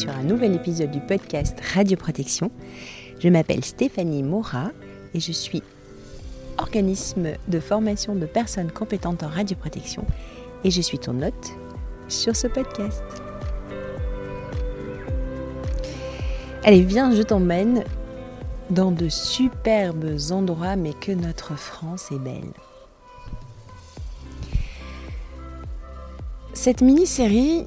sur un nouvel épisode du podcast Radio Protection. Je m'appelle Stéphanie Mora et je suis organisme de formation de personnes compétentes en radioprotection et je suis ton hôte sur ce podcast. Allez, viens, je t'emmène dans de superbes endroits, mais que notre France est belle. Cette mini-série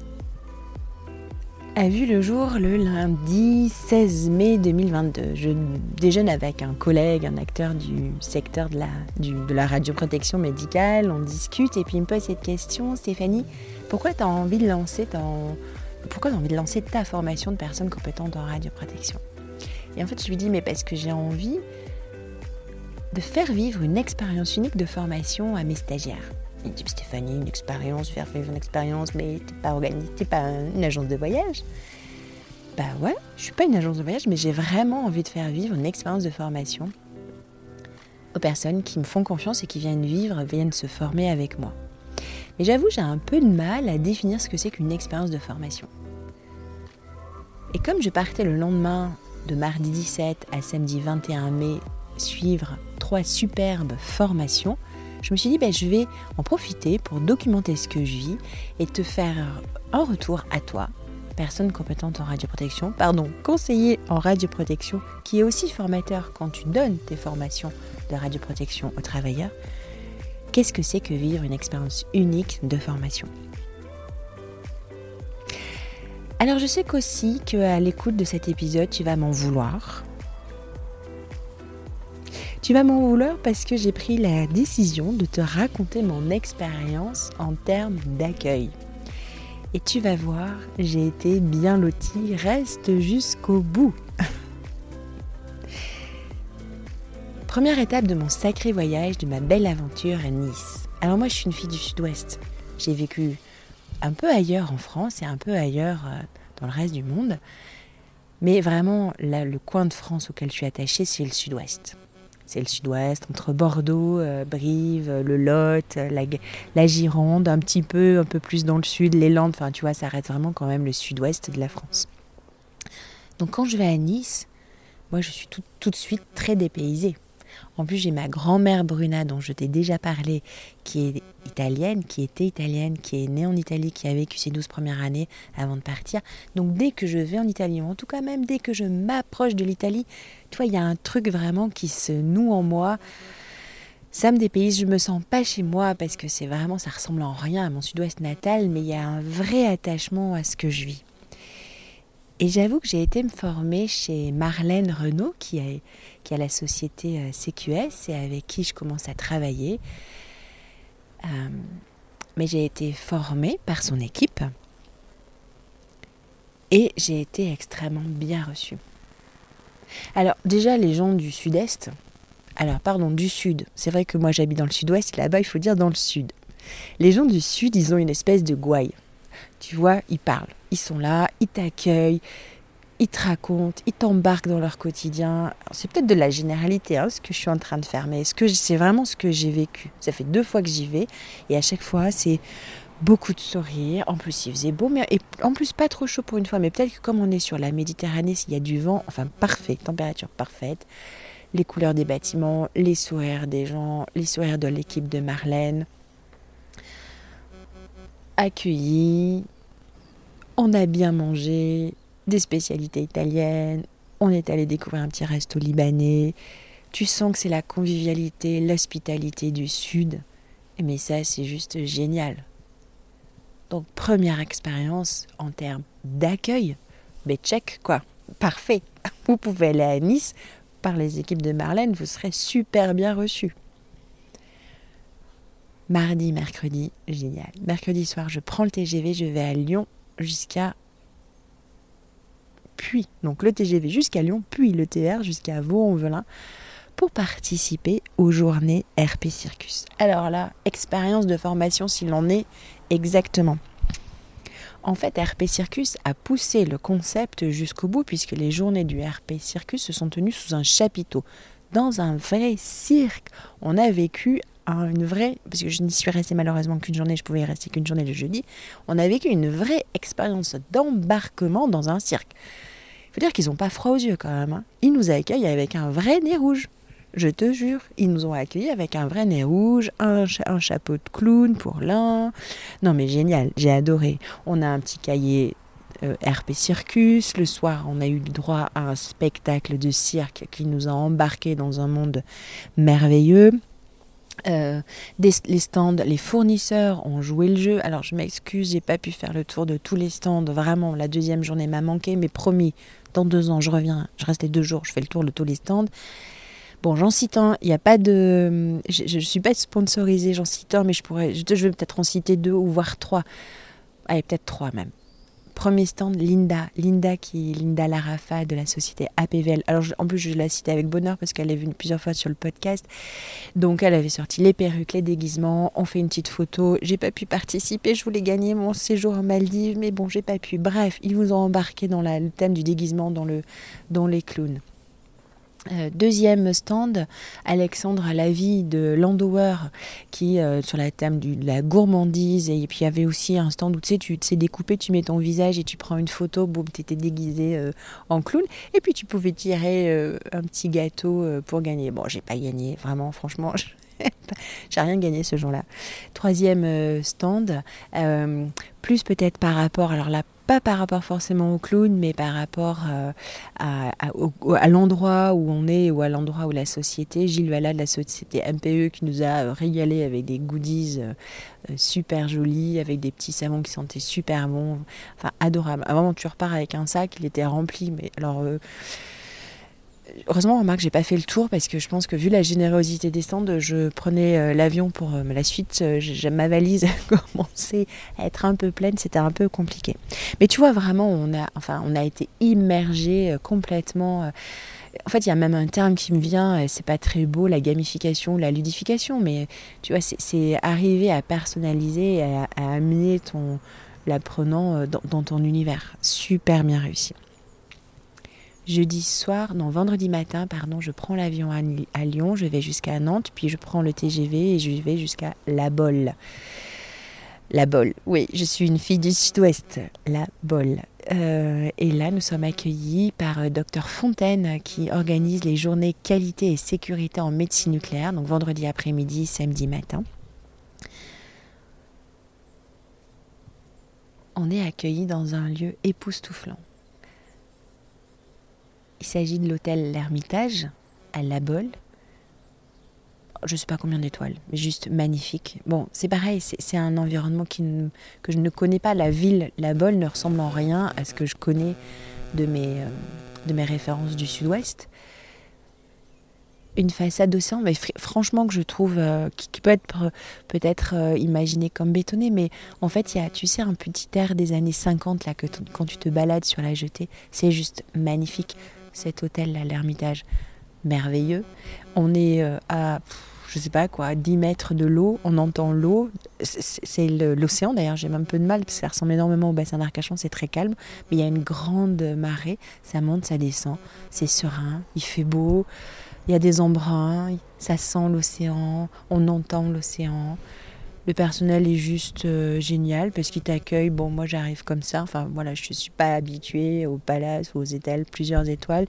a vu le jour le lundi 16 mai 2022. Je déjeune avec un collègue, un acteur du secteur de la, de la radioprotection médicale, on discute et puis il me pose cette question, Stéphanie, pourquoi tu as envie de lancer Pourquoi as envie de lancer ta formation de personnes compétentes en radioprotection? Et en fait, je lui dis, mais parce que j'ai envie de faire vivre une expérience unique de formation à mes stagiaires. Il dit Stéphanie, une expérience, faire vivre une expérience, mais t'es pas organisé, pas une agence de voyage. Bah ouais, je suis pas une agence de voyage, mais j'ai vraiment envie de faire vivre une expérience de formation aux personnes qui me font confiance et qui viennent vivre, viennent se former avec moi. Mais j'avoue, j'ai un peu de mal à définir ce que c'est qu'une expérience de formation. Et comme je partais le lendemain de mardi 17 à samedi 21 mai suivre trois superbes formations, je me suis dit, ben, je vais en profiter pour documenter ce que je vis et te faire un retour à toi, personne compétente en radioprotection, pardon, conseiller en radioprotection, qui est aussi formateur quand tu donnes tes formations de radioprotection aux travailleurs. Qu'est-ce que c'est que vivre une expérience unique de formation? Alors je sais qu'aussi qu'à l'écoute de cet épisode, tu vas m'en vouloir tu vas m'en vouloir parce que j'ai pris la décision de te raconter mon expérience en termes d'accueil. Et tu vas voir, j'ai été bien lotie, reste jusqu'au bout. Première étape de mon sacré voyage, de ma belle aventure à Nice. Alors moi je suis une fille du sud-ouest. J'ai vécu un peu ailleurs en France et un peu ailleurs euh, dans le reste du monde. Mais vraiment, le coin de France auquel je suis attachée, c'est le sud-ouest c'est le sud-ouest, entre Bordeaux, euh, Brive, le Lot, la, la, Gironde, un petit peu, un peu plus dans le sud, les Landes, enfin tu vois, ça reste vraiment quand même le sud-ouest de la France. Donc quand je vais à Nice, moi je suis tout, tout de suite très dépaysée. En plus, j'ai ma grand-mère Bruna, dont je t'ai déjà parlé, qui est italienne, qui était italienne, qui est née en Italie, qui a vécu ses 12 premières années avant de partir. Donc dès que je vais en Italie, ou en tout cas même dès que je m'approche de l'Italie, tu vois, il y a un truc vraiment qui se noue en moi. Ça me dépayse, je me sens pas chez moi parce que c'est vraiment, ça ressemble en rien à mon sud-ouest natal, mais il y a un vrai attachement à ce que je vis. Et j'avoue que j'ai été me former chez Marlène Renault, qui a, qui a la société euh, CQS et avec qui je commence à travailler. Euh, mais j'ai été formée par son équipe et j'ai été extrêmement bien reçue. Alors déjà les gens du sud-est, alors pardon du sud, c'est vrai que moi j'habite dans le sud-ouest, là-bas il faut dire dans le sud. Les gens du sud, ils ont une espèce de gouaille. Tu vois, ils parlent, ils sont là, ils t'accueillent, ils te racontent, ils t'embarquent dans leur quotidien. C'est peut-être de la généralité, hein, ce que je suis en train de faire, mais c'est vraiment ce que j'ai vécu. Ça fait deux fois que j'y vais, et à chaque fois, c'est beaucoup de sourires. En plus, il faisait beau, mais et en plus pas trop chaud pour une fois. Mais peut-être que comme on est sur la Méditerranée, s'il y a du vent, enfin parfait, température parfaite, les couleurs des bâtiments, les sourires des gens, les sourires de l'équipe de Marlène, accueillis, on a bien mangé, des spécialités italiennes, on est allé découvrir un petit resto libanais. Tu sens que c'est la convivialité, l'hospitalité du Sud. Mais ça, c'est juste génial. Donc, première expérience en termes d'accueil. Mais check, quoi. Parfait. Vous pouvez aller à Nice par les équipes de Marlène, vous serez super bien reçus. Mardi, mercredi, génial. Mercredi soir, je prends le TGV, je vais à Lyon jusqu'à puis donc le TGV jusqu'à Lyon, puis le TR jusqu'à Vaux-en-Velin pour participer aux journées RP Circus. Alors là, expérience de formation s'il en est exactement. En fait, RP Circus a poussé le concept jusqu'au bout puisque les journées du RP Circus se sont tenues sous un chapiteau, dans un vrai cirque. On a vécu une vraie, parce que je n'y suis restée malheureusement qu'une journée, je pouvais y rester qu'une journée le jeudi, on a vécu une vraie expérience d'embarquement dans un cirque. Il faut dire qu'ils n'ont pas froid aux yeux quand même. Hein. Ils nous accueillent avec un vrai nez rouge. Je te jure, ils nous ont accueillis avec un vrai nez rouge, un, un chapeau de clown pour l'un. Non mais génial, j'ai adoré. On a un petit cahier euh, RP Circus. Le soir, on a eu le droit à un spectacle de cirque qui nous a embarqués dans un monde merveilleux. Euh, les stands, les fournisseurs ont joué le jeu. Alors je m'excuse, j'ai pas pu faire le tour de tous les stands. Vraiment, la deuxième journée m'a manqué, mais promis, dans deux ans, je reviens. Je reste les deux jours, je fais le tour de tous les stands. Bon, j'en cite un. Il n'y a pas de. Je ne suis pas sponsorisée, j'en cite un, mais je pourrais. Je, je vais peut-être en citer deux ou voire trois. Allez, peut-être trois même. Premier stand, Linda. Linda qui Linda Larafa de la société APVL. Alors en plus je la cite avec bonheur parce qu'elle est venue plusieurs fois sur le podcast. Donc elle avait sorti les perruques, les déguisements. On fait une petite photo. J'ai pas pu participer. Je voulais gagner mon séjour en Maldives, mais bon j'ai pas pu. Bref, ils vous ont embarqué dans le thème du déguisement dans les clowns. Euh, deuxième stand, Alexandre la vie de Landauer qui euh, sur la thème de la gourmandise et puis il y avait aussi un stand où tu sais tu sais découper, tu mets ton visage et tu prends une photo, boum, tu étais déguisé euh, en clown et puis tu pouvais tirer un petit gâteau pour gagner. Bon, j'ai pas gagné, vraiment franchement, j'ai rien gagné ce jour-là. Troisième stand, plus peut-être par rapport, alors là pas par rapport forcément au clown, mais par rapport euh, à, l'endroit où on est ou à l'endroit où la société, Gilles Valla de la société MPE qui nous a régalé avec des goodies euh, euh, super jolis, avec des petits savons qui sentaient super bons, enfin adorable. Avant tu repars avec un sac, il était rempli, mais alors heureusement, remarque, j'ai pas fait le tour parce que je pense que vu la générosité des stands, je prenais euh, l'avion pour euh, la suite. Euh, ma valise commençait à être un peu pleine, c'était un peu compliqué. Mais tu vois, vraiment, on a, enfin, on a été immergé complètement. En fait, il y a même un terme qui me vient, c'est pas très beau, la gamification, la ludification, mais tu vois, c'est arriver à personnaliser, à, amener ton l'apprenant dans ton univers. Super bien réussi. Jeudi soir, non, vendredi matin, pardon, je prends l'avion à, Lyon, je vais jusqu'à Nantes, puis je prends le TGV et je vais jusqu'à La Bolle. La Bolle, oui, je suis une fille du sud-ouest, La Bolle. Euh, et là, nous sommes accueillis par euh, Docteur Fontaine qui organise les journées qualité et sécurité en médecine nucléaire, donc vendredi après-midi, samedi matin. On est accueillis dans un lieu époustouflant. Il s'agit de l'hôtel L'Ermitage à La Bolle. Je ne sais pas combien d'étoiles, mais juste magnifique. Bon, c'est pareil, c'est un environnement que je ne connais pas. La ville, La Bolle, ne ressemble en rien à ce que je connais de mes, euh, références du sud-ouest. Une façade d'océan, mais franchement que je trouve euh, qui, peut être peut-être euh, imaginée comme bétonnée, mais en fait il y a, tu sais, un petit air des années 50 là que quand tu te balades sur la jetée, c'est juste magnifique cet hôtel à l'Ermitage. Merveilleux. On est euh, à, je sais pas quoi, 10 mètres de l'eau, on entend l'eau. C'est l'océan d'ailleurs, j'ai même un peu de mal parce que ça ressemble énormément au bassin d'Arcachon, c'est très calme. Mais il y a une grande marée, ça monte, ça descend, c'est serein, il fait beau, il y a des embruns, ça sent l'océan, on entend l'océan. Le personnel est juste euh, génial parce qu'il t'accueille. Bon, moi j'arrive comme ça. Enfin voilà, je ne suis pas habituée au palace ou aux étals, plusieurs étoiles.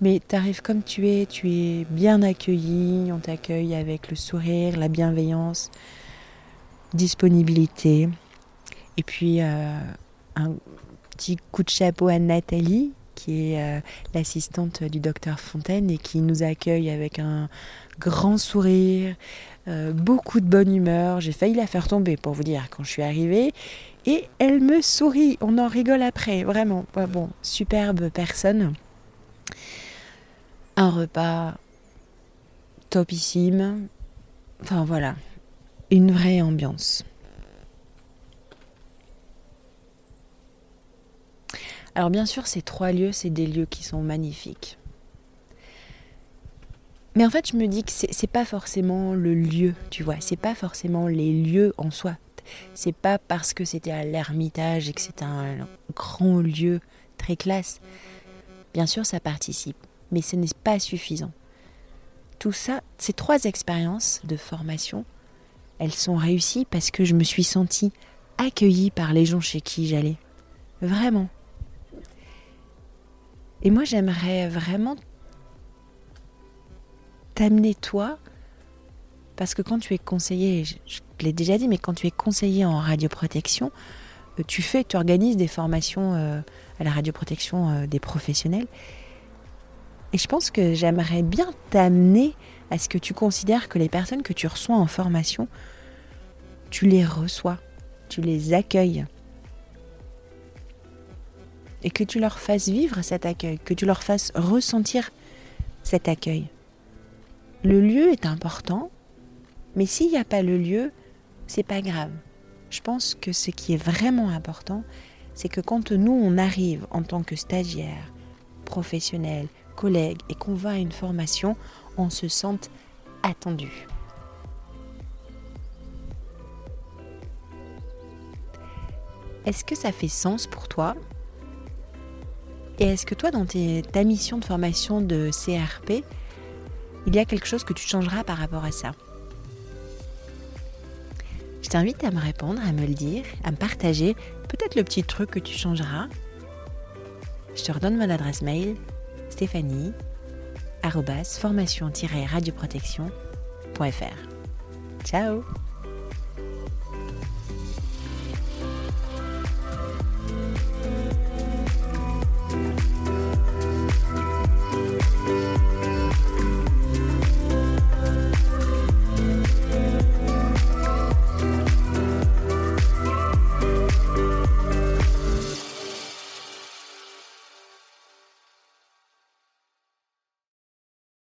Mais tu arrives comme tu es, tu es bien accueilli. On t'accueille avec le sourire, la bienveillance, disponibilité. Et puis euh, un petit coup de chapeau à Nathalie qui est euh, l'assistante du docteur Fontaine et qui nous accueille avec un grand sourire, euh, beaucoup de bonne humeur. J'ai failli la faire tomber pour vous dire quand je suis arrivée. Et elle me sourit. On en rigole après, vraiment. bon, superbe personne. Un repas topissime. Enfin voilà, une vraie ambiance. Alors bien sûr, ces trois lieux, c'est des lieux qui sont magnifiques. Mais en fait, je me dis que c'est pas forcément le lieu, tu vois, c'est pas forcément les lieux en soi. C'est pas parce que c'était à l'Ermitage et que c'est un grand lieu très classe. Bien sûr, ça participe, mais ce n'est pas suffisant. Tout ça, ces trois expériences de formation elles sont réussies parce que je me suis sentie accueillie par les gens chez qui j'allais. Vraiment. Et moi, j'aimerais vraiment t'amener toi, parce que quand tu es conseiller, je, l'ai déjà dit, mais quand tu es conseiller en radioprotection, euh, tu fais, tu organises des formations euh, à la radioprotection euh, des professionnels. Et je pense que j'aimerais bien t'amener à ce que tu considères que les personnes que tu reçois en formation, tu les reçois, tu les accueilles. Et que tu leur fasses vivre cet accueil, que tu leur fasses ressentir cet accueil. Le lieu est important, mais s'il n'y a pas le lieu, c'est pas grave. Je pense que ce qui est vraiment important, c'est que quand nous on arrive en tant que stagiaire, professionnel, collègue et qu'on va à une formation, on se sente attendu. Est-ce que ça fait sens pour toi Et est-ce que toi, dans ta mission de formation de CRP, il y a quelque chose que tu changeras par rapport à ça? Je t'invite à me répondre, à me le dire, à me partager peut-être le petit truc que tu changeras. Je te redonne mon adresse mail stéphanie formation-radioprotection.fr. Ciao